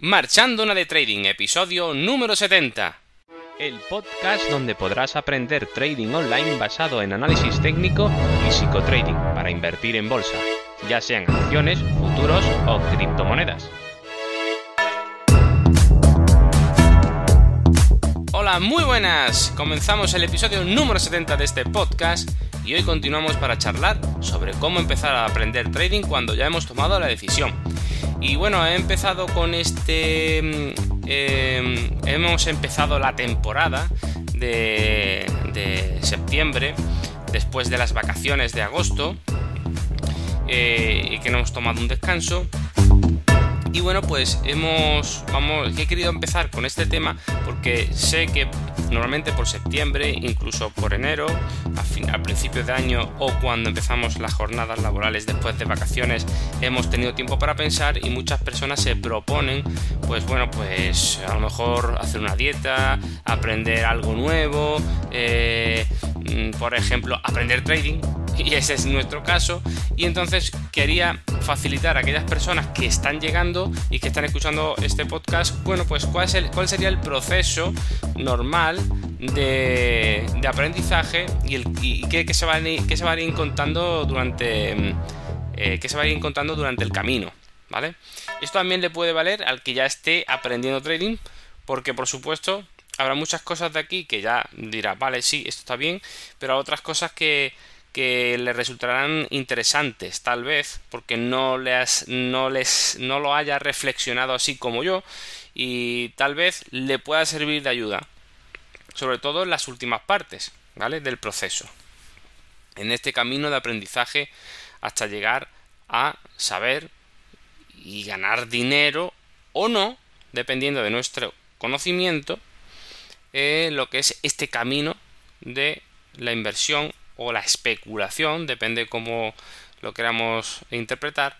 Marchando una de Trading, episodio número 70. El podcast donde podrás aprender trading online basado en análisis técnico y psicotrading para invertir en bolsa, ya sean acciones, futuros o criptomonedas. Hola, muy buenas. Comenzamos el episodio número 70 de este podcast y hoy continuamos para charlar sobre cómo empezar a aprender trading cuando ya hemos tomado la decisión. Y bueno, he empezado con este... Mm, em, hemos empezado la temporada de, septiembre, después de las vacaciones de agosto, eh, y que no hemos tomado un descanso. Y bueno, pues hemos, vamos, he querido empezar con este tema porque sé que normalmente por septiembre, incluso por enero, a, fin, principios de año o cuando empezamos las jornadas laborales después de vacaciones, hemos tenido tiempo para pensar y muchas personas se proponen, pues bueno, pues a lo mejor hacer una dieta, aprender algo nuevo, eh, mm, por ejemplo, aprender trading, y ese es nuestro caso, y entonces quería facilitar a aquellas personas que están llegando y que están escuchando este podcast, bueno, pues cuál, es cuál sería el proceso normal de, aprendizaje y, qué, se va a, se va a ir contando durante eh, se va a ir contando durante el camino, ¿vale? Esto también le puede valer al que ya esté aprendiendo trading, porque por supuesto habrá muchas cosas de aquí que ya dirá, vale, sí, esto está bien, pero otras cosas que que le resultarán interesantes, tal vez, porque no, les, no, les, no lo haya reflexionado así como yo, y tal vez le pueda servir de ayuda, sobre todo en las últimas partes, ¿vale? Del proceso, en este camino de aprendizaje hasta llegar a saber y ganar dinero o no, dependiendo de nuestro conocimiento, eh, lo que es este camino de la inversión o la especulación, depende cómo lo queramos interpretar,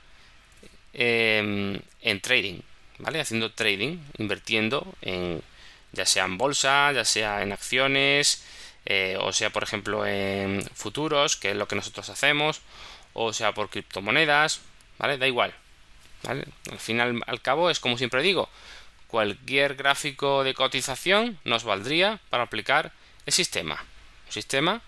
em, en trading, ¿vale? Haciendo trading, invirtiendo en ya sea en bolsa, ya sea en acciones, eh, o sea, por ejemplo, en futuros, que es lo que nosotros hacemos, o sea, por criptomonedas, ¿vale? Da igual, ¿vale? Al final, al cabo, es como siempre digo, cualquier gráfico de cotización nos valdría para aplicar el sistema. Un sistema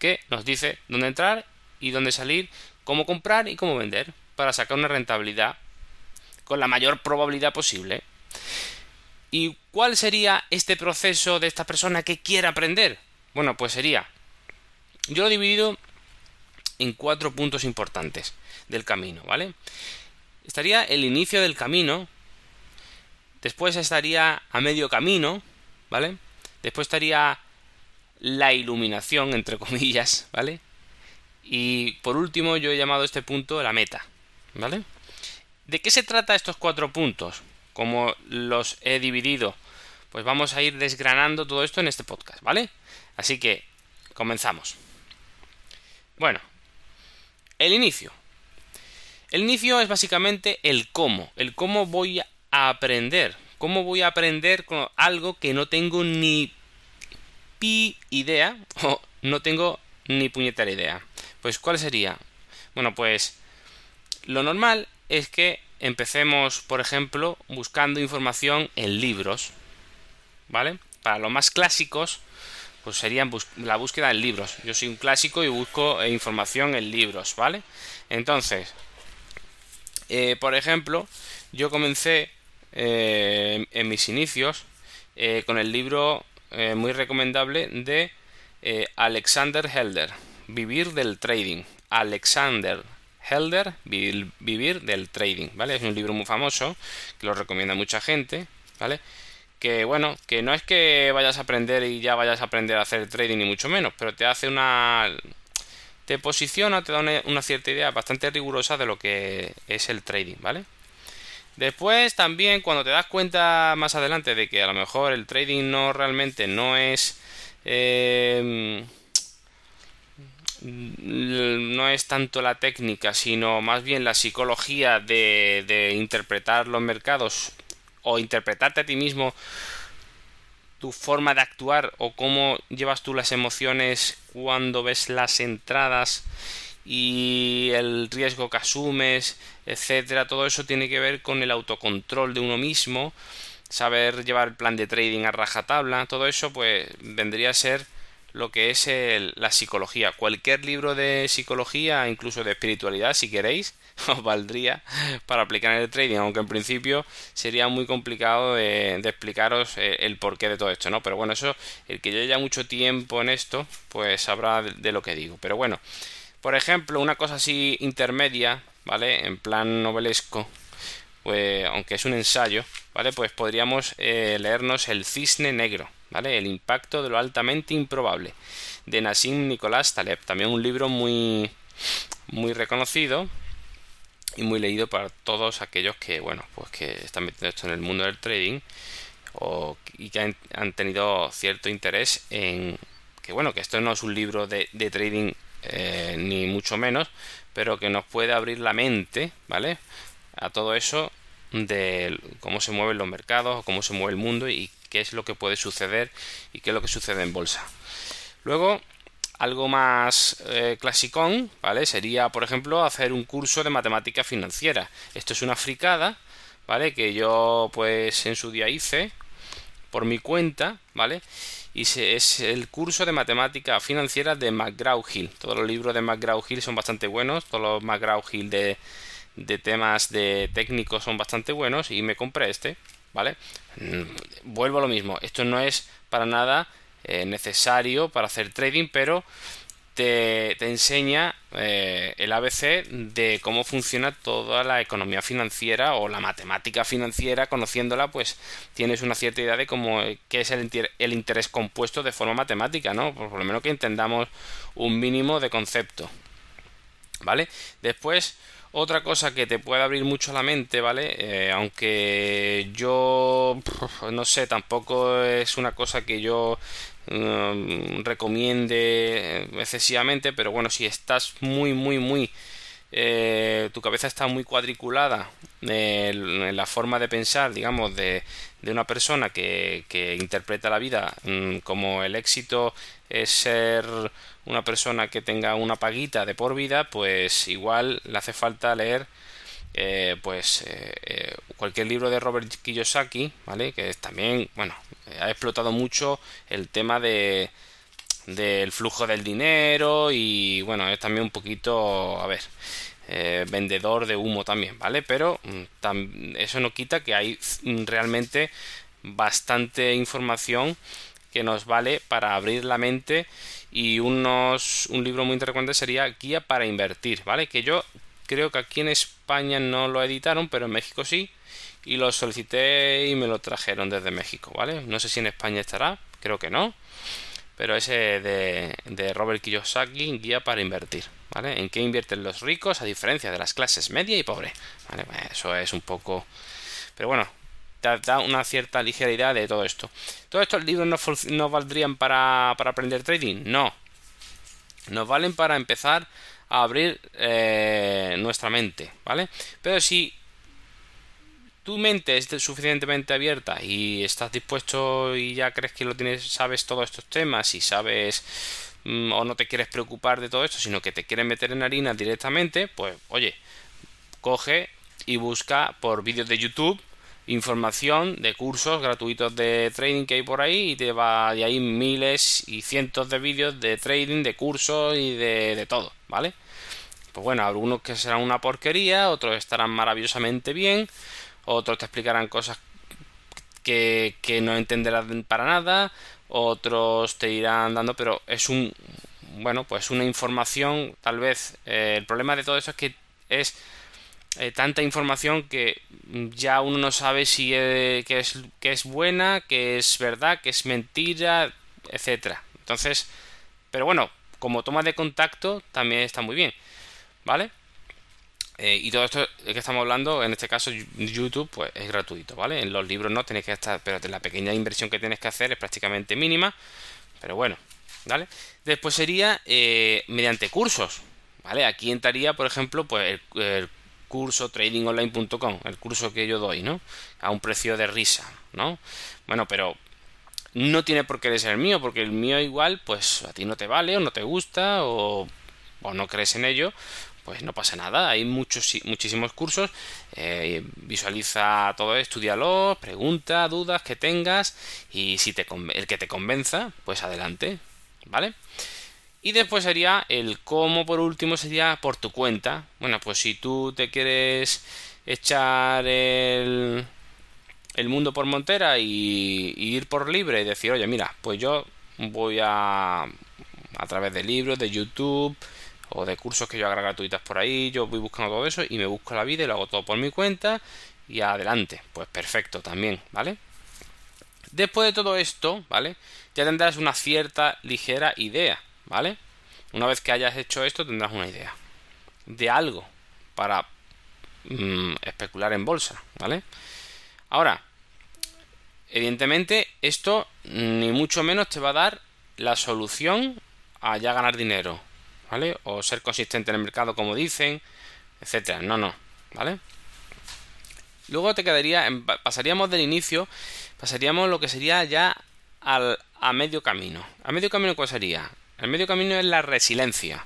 que nos dice dónde entrar y dónde salir, cómo comprar y cómo vender para sacar una rentabilidad con la mayor probabilidad posible. ¿Y cuál sería este proceso de esta persona que quiere aprender? Bueno, pues sería, yo lo he dividido en cuatro puntos importantes del camino, ¿vale? Estaría el inicio del camino, después estaría a medio camino, ¿vale? Después estaría la iluminación, entre comillas, ¿vale? Y por último, yo he llamado este punto la meta, ¿vale? ¿De qué se trata estos cuatro puntos? Como los he dividido, pues vamos a ir desgranando todo esto en este podcast, ¿vale? Así que comenzamos. Bueno, el inicio. El inicio es básicamente el cómo, el cómo voy a aprender, cómo voy a aprender con algo que no tengo ni pi idea o no tengo ni puñetera idea. Pues ¿cuál sería? Bueno, pues lo normal es que empecemos, por ejemplo, buscando información en libros, ¿vale? Para los más clásicos, pues serían la búsqueda en libros. Yo soy un clásico y busco eh, información en libros, ¿vale? Entonces, eh, por ejemplo, yo comencé eh, en mis inicios con el libro eh, muy recomendable de eh, Alexander Helder, Vivir del Trading. Alexander Helder, Vivir, del Trading, ¿vale? Es un libro muy famoso que lo recomienda mucha gente, ¿vale? Que bueno, que no es que vayas a aprender y ya vayas a aprender a hacer trading ni mucho menos, pero te hace una te posiciona, te da una, una, cierta idea bastante rigurosa de lo que es el trading, ¿vale? Después también cuando te das cuenta más adelante de que a lo mejor el trading no realmente no es eh, no es tanto la técnica sino más bien la psicología de, de interpretar los mercados o interpretarte a ti mismo tu forma de actuar o cómo llevas tú las emociones cuando ves las entradas y el riesgo que asumes, etcétera, todo eso tiene que ver con el autocontrol de uno mismo, saber llevar el plan de trading a rajatabla, todo eso pues vendría a ser lo que es la psicología. Cualquier libro de psicología, incluso de espiritualidad, si queréis, os valdría para aplicar en el trading, aunque en principio sería muy complicado de, explicaros eh, el, porqué de todo esto, ¿no? Pero bueno, eso, el que lleve mucho tiempo en esto, pues sabrá de, lo que digo. Pero bueno, por ejemplo, una cosa así intermedia, ¿vale? En plan novelesco, pues aunque es un ensayo, ¿vale? Pues podríamos eh, leernos El cisne negro, ¿vale? El impacto de lo altamente improbable, de Nassim Nicolás Taleb, también un libro muy, muy reconocido, y muy leído para todos aquellos que, bueno, pues que están metiendo esto en el mundo del trading o, y que han, tenido cierto interés en que, bueno, que esto no es un libro de, trading eh, ni mucho menos, pero que nos puede abrir la mente, ¿vale? A todo eso de cómo se mueven los mercados, cómo se mueve el mundo y qué es lo que puede suceder y qué es lo que sucede en bolsa. Luego, algo más eh, clasicón, ¿vale? Sería, por ejemplo, hacer un curso de matemática financiera. Esto es una fricada, ¿vale? Que yo, pues, en su día hice por mi cuenta, ¿vale? Y es el curso de matemática financiera de McGraw-Hill. Todos los libros de McGraw-Hill son bastante buenos. Todos los McGraw-Hill de, de temas de técnicos son bastante buenos. Y me compré este, ¿vale? Mm, vuelvo a lo mismo. Esto no es para nada eh, necesario para hacer trading, pero te, enseña eh, el ABC de cómo funciona toda la economía financiera o la matemática financiera, conociéndola, pues tienes una cierta idea de cómo qué es el, el interés compuesto de forma matemática, ¿no? Por lo menos que entendamos un mínimo de concepto. ¿Vale? Después, otra cosa que te puede abrir mucho la mente, ¿vale? Eh, aunque yo no sé, tampoco es una cosa que yo mm, recomiende excesivamente, pero bueno, si estás muy, muy, muy... Eh, tu cabeza está muy cuadriculada en la forma de pensar, digamos, de, de una persona que, que interpreta la vida mm, como el éxito es ser una persona que tenga una paguita de por vida, pues igual le hace falta leer eh, pues eh, eh, cualquier libro de Robert Kiyosaki, ¿vale? Que también, bueno, ha explotado mucho el tema de del flujo del dinero y bueno, es también un poquito, a ver, vendedor de humo también, ¿vale? Pero mm, eso no quita que hay mm, realmente bastante información que nos vale para abrir la mente y unos, un libro muy interesante sería Guía para invertir, ¿vale? Que yo creo que aquí en España no lo editaron, pero en México sí. Y lo solicité y me lo trajeron desde México, ¿vale? No sé si en España estará, creo que no. Pero ese de, de Robert Kiyosaki, Guía para invertir, ¿vale? En qué invierten los ricos a diferencia de las clases media y pobre, ¿vale? Eso es un poco... Pero bueno, da una cierta ligeridad de todo esto. ¿Todos estos libros no, valdrían para, aprender trading? No. Nos valen para empezar a abrir eh, nuestra mente, ¿vale? Pero si tu mente es suficientemente abierta y estás dispuesto y ya crees que lo tienes, sabes todos estos temas y sabes mm, o no te quieres preocupar de todo esto, sino que te quieres meter en harina directamente, pues oye, coge y busca por vídeos de YouTube información de cursos gratuitos de trading que hay por ahí y te va de ahí miles y cientos de vídeos de trading, de cursos y de, todo, ¿vale? Pues bueno, algunos que serán una porquería, otros estarán maravillosamente bien, otros te explicarán cosas que, que no entenderás para nada, otros te irán dando, pero es un, bueno, pues una información, tal vez, eh, el problema de todo eso es que es eh, tanta información que ya uno no sabe si es, que, es, que es buena, que es verdad, que es mentira, etcétera. Entonces, pero bueno, como toma de contacto también está muy bien, ¿vale? Eh, y todo esto que estamos hablando, en este caso YouTube, pues es gratuito, ¿vale? En los libros no tenéis que estar, pero la pequeña inversión que tienes que hacer es prácticamente mínima, pero bueno, ¿vale? Después sería eh, mediante cursos, ¿vale? Aquí entraría, por ejemplo, pues el curso tradingonline.com, el curso que yo doy, ¿no? A un precio de risa, ¿no? Bueno, pero no tiene por qué ser el mío, porque el mío igual, pues a ti no te vale o no te gusta o o no crees en ello, pues no pasa nada. Hay muchos, muchísimos cursos. Eh, visualiza todo, estudialo, pregunta, dudas que tengas y si te el que te convenza, pues adelante, ¿vale? Y después sería el cómo, por último, sería por tu cuenta. Bueno, pues si tú te quieres echar el, el mundo por montera y, y ir por libre y decir, oye, mira, pues yo voy a a través de libros, de YouTube o de cursos que yo haga gratuitas por ahí, yo voy buscando todo eso y me busco la vida y lo hago todo por mi cuenta y adelante, pues perfecto también, ¿vale? Después de todo esto, ¿vale? Ya tendrás una cierta ligera idea, ¿vale? Una vez que hayas hecho esto tendrás una idea de algo para mm, especular en bolsa, ¿vale? Ahora, evidentemente esto ni mucho menos te va a dar la solución a ya ganar dinero, ¿vale? O ser consistente en el mercado como dicen, etcétera. No, no, ¿vale? Luego te quedaría, pasaríamos del inicio, pasaríamos lo que sería ya al, a medio camino. ¿A medio camino cuál sería? El medio camino es la resiliencia.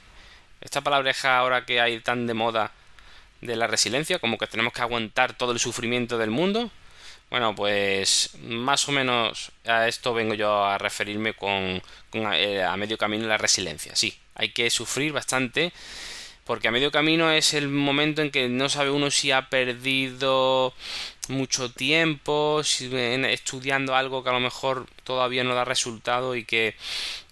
Esta palabreja ahora que hay tan de moda de la resiliencia, como que tenemos que aguantar todo el sufrimiento del mundo, bueno, pues más o menos a esto vengo yo a referirme con, eh, a medio camino la resiliencia. Sí, hay que sufrir bastante porque a medio camino es el momento en que no sabe uno si ha perdido mucho tiempo estudiando algo que a lo mejor todavía no da resultado y que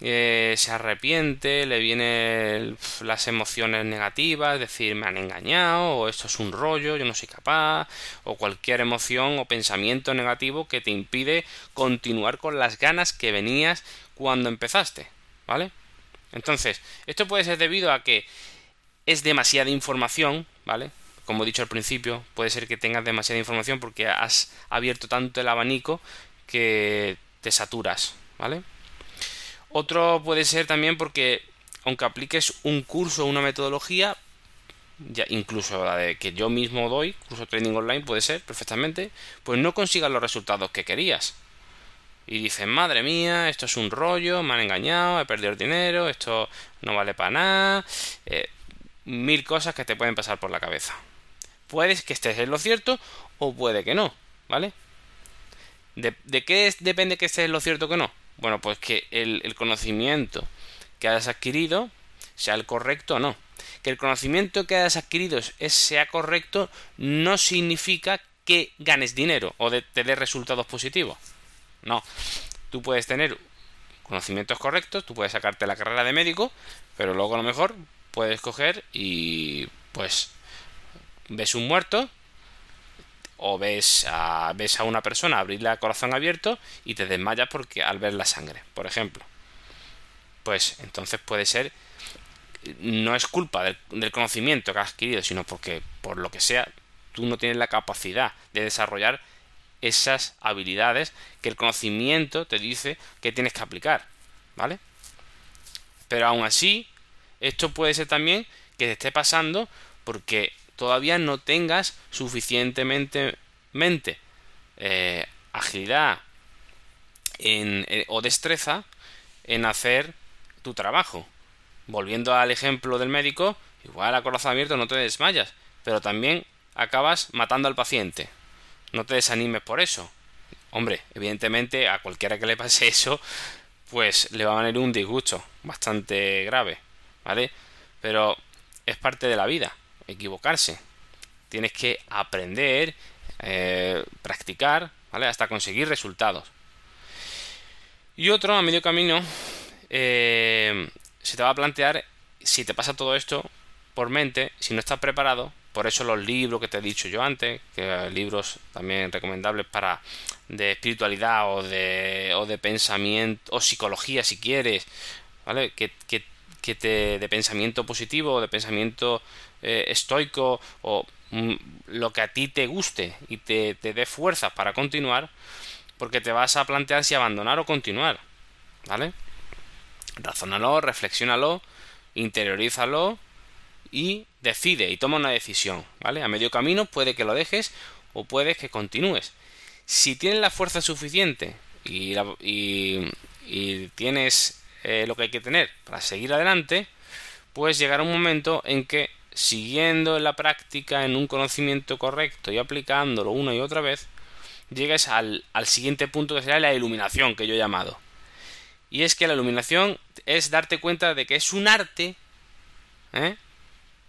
eh, se arrepiente, le vienen las emociones negativas, decir, me han engañado, o esto es un rollo, yo no soy capaz, o cualquier emoción o pensamiento negativo que te impide continuar con las ganas que venías cuando empezaste, ¿vale? Entonces, esto puede ser debido a que es demasiada información, ¿vale? Como he dicho al principio, puede ser que tengas demasiada información porque has abierto tanto el abanico que te saturas, ¿vale? Otro puede ser también porque aunque apliques un curso o una metodología, ya incluso la de que yo mismo doy, curso trading online puede ser perfectamente, pues no consigas los resultados que querías. Y dices, madre mía, esto es un rollo, me han engañado, he perdido el dinero, esto no vale para nada. Eh, mil cosas que te pueden pasar por la cabeza. Puedes que estés en lo cierto o puede que no, ¿vale? ¿De, qué depende que estés en lo cierto o que no? Bueno, pues que el, conocimiento que hayas adquirido sea el correcto o no. Que el conocimiento que hayas adquirido es, sea correcto no significa que ganes dinero o te dé resultados positivos. No. Tú puedes tener conocimientos correctos, tú puedes sacarte la carrera de médico, pero luego a lo mejor puedes coger y pues ves un muerto o ves a, ves a una persona abrirle el corazón abierto y te desmayas porque al ver la sangre, por ejemplo. Pues entonces puede ser no es culpa del, del, conocimiento que has adquirido, sino porque por lo que sea tú no tienes la capacidad de desarrollar esas habilidades que el conocimiento te dice que tienes que aplicar, ¿vale? Pero aún así, esto puede ser también que te esté pasando porque todavía no tengas suficientemente mente, eh, agilidad eh, o destreza en hacer tu trabajo. Volviendo al ejemplo del médico, igual a corazón abierto no te desmayas, pero también acabas matando al paciente. No te desanimes por eso. Hombre, evidentemente a cualquiera que le pase eso, pues le va a venir un disgusto bastante grave. ¿Vale? Pero es parte de la vida, equivocarse. Tienes que aprender, eh, practicar, ¿vale? Hasta conseguir resultados. Y otro, a medio camino, eh, se te va a plantear si te pasa todo esto por mente, si no estás preparado, por eso los libros que te he dicho yo antes, que libros también recomendables para de espiritualidad o de, o de pensamiento o psicología si quieres, ¿vale? Que, que que te, de pensamiento positivo, de pensamiento eh, estoico o mm, lo que a ti te guste y te, te dé fuerza para continuar, porque te vas a plantear si abandonar o continuar. ¿Vale? Razónalo, reflexiónalo, interiorízalo y decide y toma una decisión. ¿Vale? A medio camino puede que lo dejes o puede que continúes. Si tienes la fuerza suficiente y, y, y tienes eh, lo que hay que tener para seguir adelante, pues llegará un momento en que siguiendo la práctica en un conocimiento correcto y aplicándolo una y otra vez, llegues al, al siguiente punto que será la iluminación que yo he llamado. Y es que la iluminación es darte cuenta de que es un arte, ¿eh?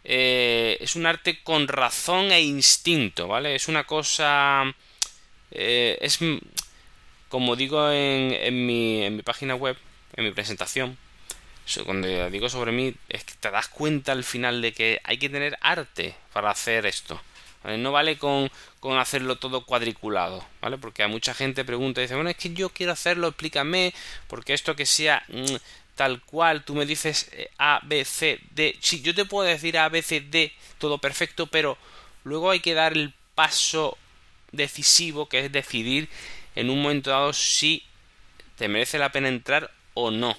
Eh, es un arte con razón e instinto, ¿vale? Es una cosa... Eh, es como digo en, en, mi, en mi página web, en mi presentación, cuando digo sobre mí, es que te das cuenta al final de que hay que tener arte para hacer esto. No vale con, con, hacerlo todo cuadriculado, ¿vale? Porque a mucha gente pregunta y dice, bueno, es que yo quiero hacerlo, explícame, porque esto que sea mm, tal cual, tú me dices eh, A, B, C, D. Sí, yo te puedo decir A, B, C, D, todo perfecto, pero luego hay que dar el paso decisivo, que es decidir en un momento dado si te merece la pena entrar o no,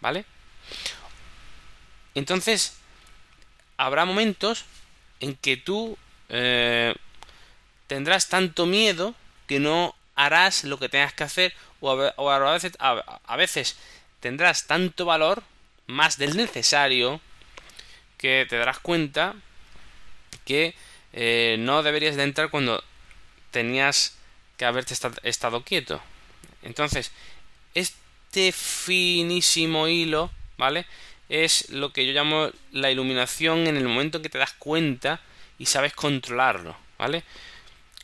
¿vale? Entonces, habrá momentos en que tú eh, tendrás tanto miedo que no harás lo que tengas que hacer o a, veces, a, veces tendrás tanto valor más del necesario que te darás cuenta que eh, no deberías de entrar cuando tenías que haberte estado quieto. Entonces, este finísimo hilo, ¿vale? es lo que yo llamo la iluminación en el momento en que te das cuenta y sabes controlarlo, ¿vale?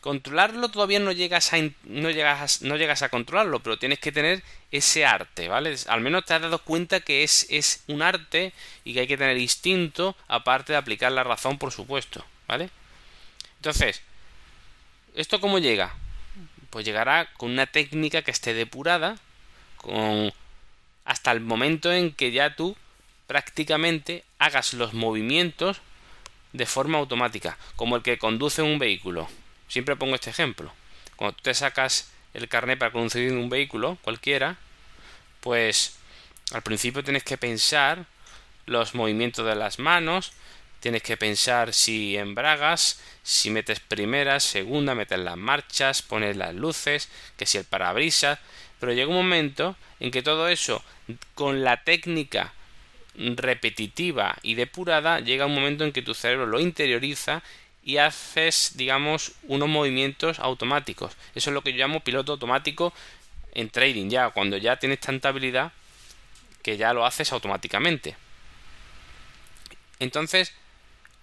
Controlarlo todavía no llegas a no llegas no llegas a controlarlo, pero tienes que tener ese arte, ¿vale? Al menos te has dado cuenta que es, es un arte y que hay que tener instinto aparte de aplicar la razón, por supuesto, ¿vale? Entonces, ¿esto cómo llega? Pues llegará con una técnica que esté depurada, con hasta el momento en que ya tú prácticamente hagas los movimientos de forma automática, como el que conduce un vehículo. Siempre pongo este ejemplo. Cuando tú te sacas el carnet para conducir un vehículo, cualquiera, pues al principio tienes que pensar los movimientos de las manos, tienes que pensar si embragas, si metes primera, segunda, metes las marchas, pones las luces, que si el parabrisas, pero llega un momento en que todo eso con la técnica repetitiva y depurada, llega un momento en que tu cerebro lo interioriza y haces, digamos, unos movimientos automáticos. Eso es lo que yo llamo piloto automático en trading, ya cuando ya tienes tanta habilidad que ya lo haces automáticamente. Entonces,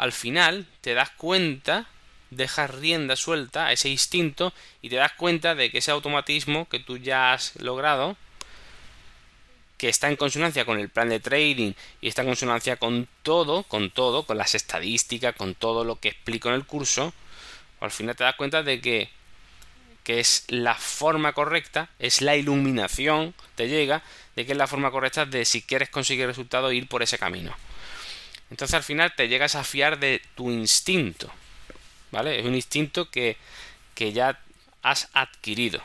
al final te das cuenta, dejas rienda suelta a ese instinto y te das cuenta de que ese automatismo que tú ya has logrado que está en consonancia con el plan de trading y está en consonancia con todo, con todo, con las estadísticas, con todo lo que explico en el curso, al final te das cuenta de que, que es la forma correcta, es la iluminación, te llega, de que es la forma correcta de si quieres conseguir resultados ir por ese camino. Entonces al final te llegas a fiar de tu instinto, ¿vale? Es un instinto que, que ya has adquirido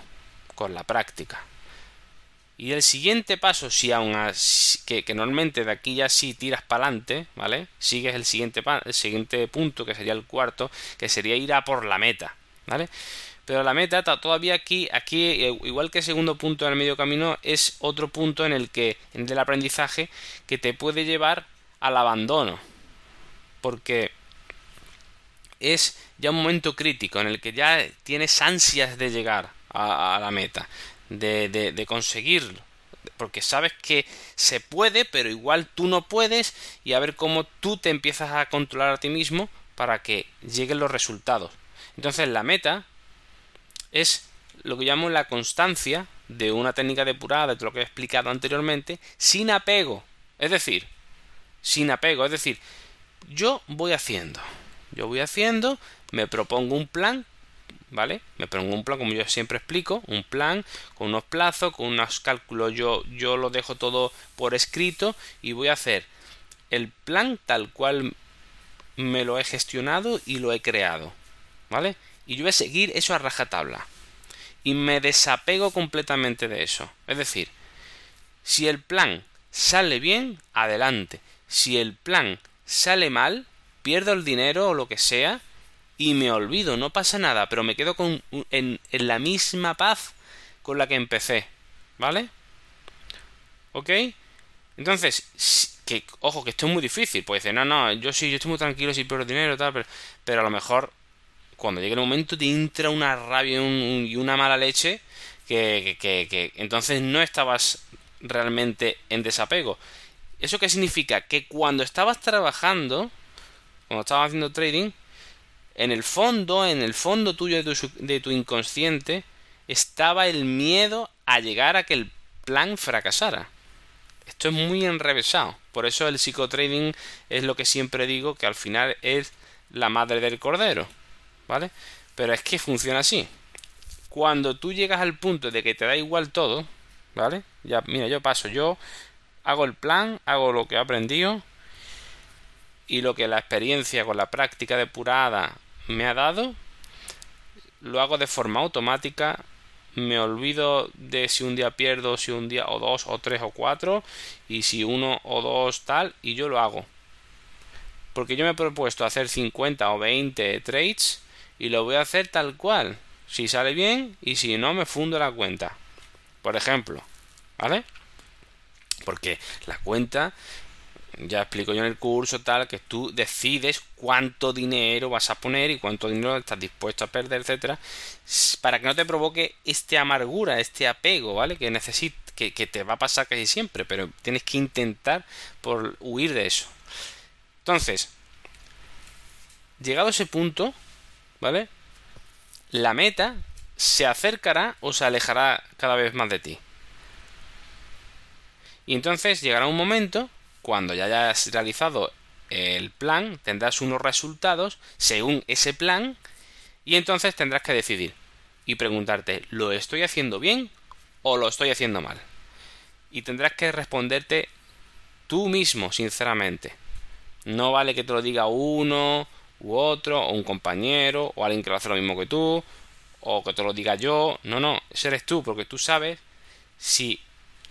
con la práctica. Y el siguiente paso, si aún que, que, normalmente de aquí ya sí tiras para adelante, ¿vale? Sigues el siguiente, el siguiente punto, que sería el cuarto, que sería ir a por la meta, ¿vale? Pero la meta todavía aquí, aquí, eh, igual que el segundo punto en el medio camino, es otro punto en el que, en el aprendizaje, que te puede llevar al abandono. Porque es ya un momento crítico en el que ya tienes ansias de llegar a la meta de, de, conseguirlo porque sabes que se puede, pero igual tú no puedes y a ver cómo tú te empiezas a controlar a ti mismo para que lleguen los resultados. Entonces la meta es lo que llamo la constancia de una técnica depurada, de lo que he explicado anteriormente, sin apego. Es decir, sin apego, es decir, yo voy haciendo, yo voy haciendo, me propongo un plan ¿vale? Me pongo un plan, como yo siempre explico, un plan con unos plazos, con unos cálculos, yo, yo lo dejo todo por escrito y voy a hacer el plan tal cual me lo he gestionado y lo he creado, ¿vale? Y yo voy a seguir eso a rajatabla. Y me desapego completamente de eso. Es decir, si el plan sale bien, adelante. Si el plan sale mal, pierdo el dinero o lo que sea, y me olvido, no pasa nada, pero me quedo con, en, en la misma paz con la que empecé, ¿vale? ¿Ok? Entonces, que, ojo, que esto es muy difícil. Pues dice, no, no, yo sí, yo estoy muy tranquilo si pierdo dinero tal, pero, pero a lo mejor cuando llegue el momento te entra una rabia y una mala leche que, que, que, entonces no estabas realmente en desapego. ¿Eso qué significa? Que cuando estabas trabajando, cuando estabas haciendo trading, en el fondo, en el fondo tuyo de tu, inconsciente, estaba el miedo a llegar a que el plan fracasara. Esto es muy enrevesado. Por eso el psicotrading es lo que siempre digo, que al final es la madre del cordero. ¿Vale? Pero es que funciona así. Cuando tú llegas al punto de que te da igual todo, ¿vale? Ya, mira, yo paso, yo hago el plan, hago lo que he aprendido y lo que la experiencia con la práctica depurada me ha dado, lo hago de forma automática, me olvido de si un día pierdo, si un día o dos o tres o cuatro y si uno o dos tal y yo lo hago. Porque yo me he propuesto hacer 50 o 20 trades y lo voy a hacer tal cual. Si sale bien y si no me fundo la cuenta. Por ejemplo, ¿vale? Porque la cuenta ya explico yo en el curso tal que tú decides cuánto dinero vas a poner y cuánto dinero estás dispuesto a perder, etcétera, para que no te provoque este amargura, este apego, ¿vale? Que necesitas que, que, te va a pasar casi siempre, pero tienes que intentar por huir de eso. Entonces, llegado ese punto, ¿vale? La meta se acercará o se alejará cada vez más de ti. Y entonces llegará un momento cuando ya hayas realizado el plan, tendrás unos resultados según ese plan y entonces tendrás que decidir y preguntarte, ¿lo estoy haciendo bien o lo estoy haciendo mal? Y tendrás que responderte tú mismo, sinceramente. No vale que te lo diga uno u otro, o un compañero, o alguien que lo hace lo mismo que tú, o que te lo diga yo. No, no, ese eres tú, porque tú sabes si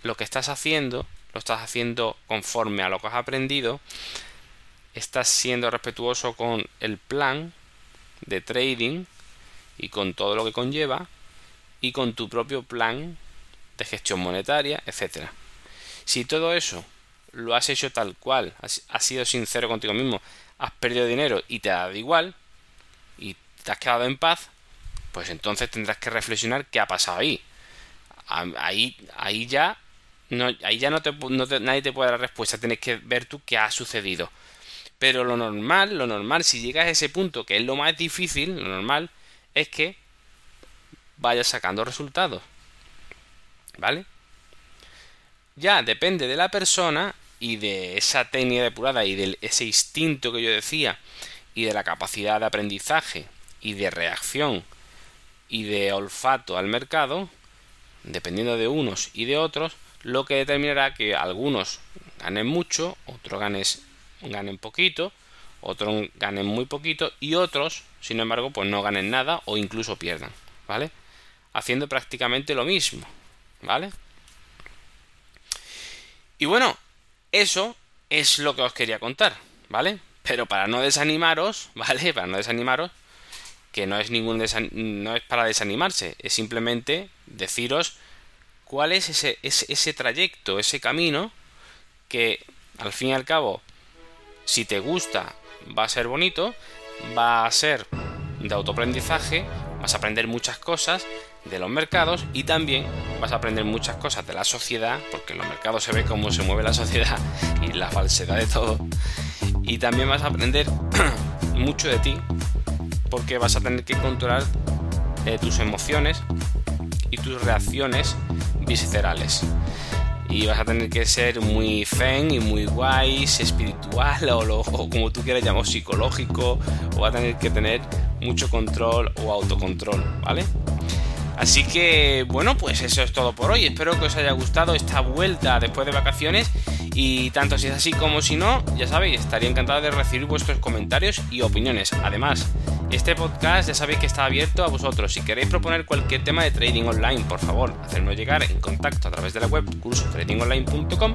lo que estás haciendo lo estás haciendo conforme a lo que has aprendido, estás siendo respetuoso con el plan de trading y con todo lo que conlleva y con tu propio plan de gestión monetaria, etcétera. Si todo eso lo has hecho tal cual, has, sido sincero contigo mismo, has perdido dinero y te ha dado igual y te has quedado en paz, pues entonces tendrás que reflexionar qué ha pasado ahí. Ahí, ahí ya no, ahí ya no te, nadie te puede dar respuesta, tienes que ver tú qué ha sucedido. Pero lo normal, lo normal, si llegas a ese punto, que es lo más difícil, lo normal, es que vayas sacando resultados. ¿Vale? Ya depende de la persona y de esa técnica depurada y de ese instinto que yo decía y de la capacidad de aprendizaje y de reacción y de olfato al mercado, dependiendo de unos y de otros, lo que determinará que algunos ganen mucho, otros ganen poquito, otros ganen muy poquito y otros, sin embargo, pues no ganen nada o incluso pierdan, ¿vale? Haciendo prácticamente lo mismo, ¿vale? Y bueno, eso es lo que os quería contar, ¿vale? Pero para no desanimaros, ¿vale? Para no desanimaros, que no es ningún no es para desanimarse, es simplemente deciros cuál es ese, ese, trayecto, ese camino que al fin y al cabo, si te gusta, va a ser bonito, va a ser de autoaprendizaje, vas a aprender muchas cosas de los mercados y también vas a aprender muchas cosas de la sociedad, porque en los mercados se ve cómo se mueve la sociedad y la falsedad de todo. Y también vas a aprender mucho de ti, porque vas a tener que controlar eh, tus emociones y tus reacciones viscerales. Y vas a tener que ser muy zen y muy guays, espiritual o, lo, como tú quieras llamar, psicológico, o vas a tener que tener mucho control o autocontrol, ¿vale? Así que, bueno, pues eso es todo por hoy. Espero que os haya gustado esta vuelta después de vacaciones. Y tanto si es así como si no, ya sabéis, estaría encantado de recibir vuestros comentarios y opiniones. Además, este podcast ya sabéis que está abierto a vosotros. Si queréis proponer cualquier tema de trading online, por favor, hacernos llegar en contacto a través de la web cursotradingonline.com.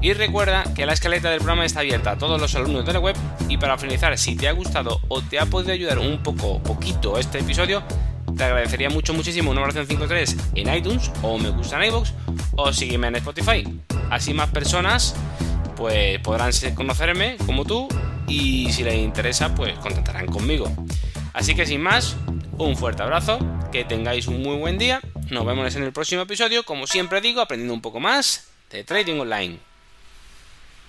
Y recuerda que la escaleta del programa está abierta a todos los alumnos de la web. Y para finalizar, si te ha gustado o te ha podido ayudar un poco, poquito este episodio, te agradecería mucho, muchísimo una oración 5.3 en iTunes o me gusta en iVoox o sígueme en Spotify. Así más personas pues podrán conocerme como tú y si les interesa, pues contactarán conmigo. Así que sin más, un fuerte abrazo, que tengáis un muy buen día, nos vemos en el próximo episodio, como siempre digo, aprendiendo un poco más de Trading Online.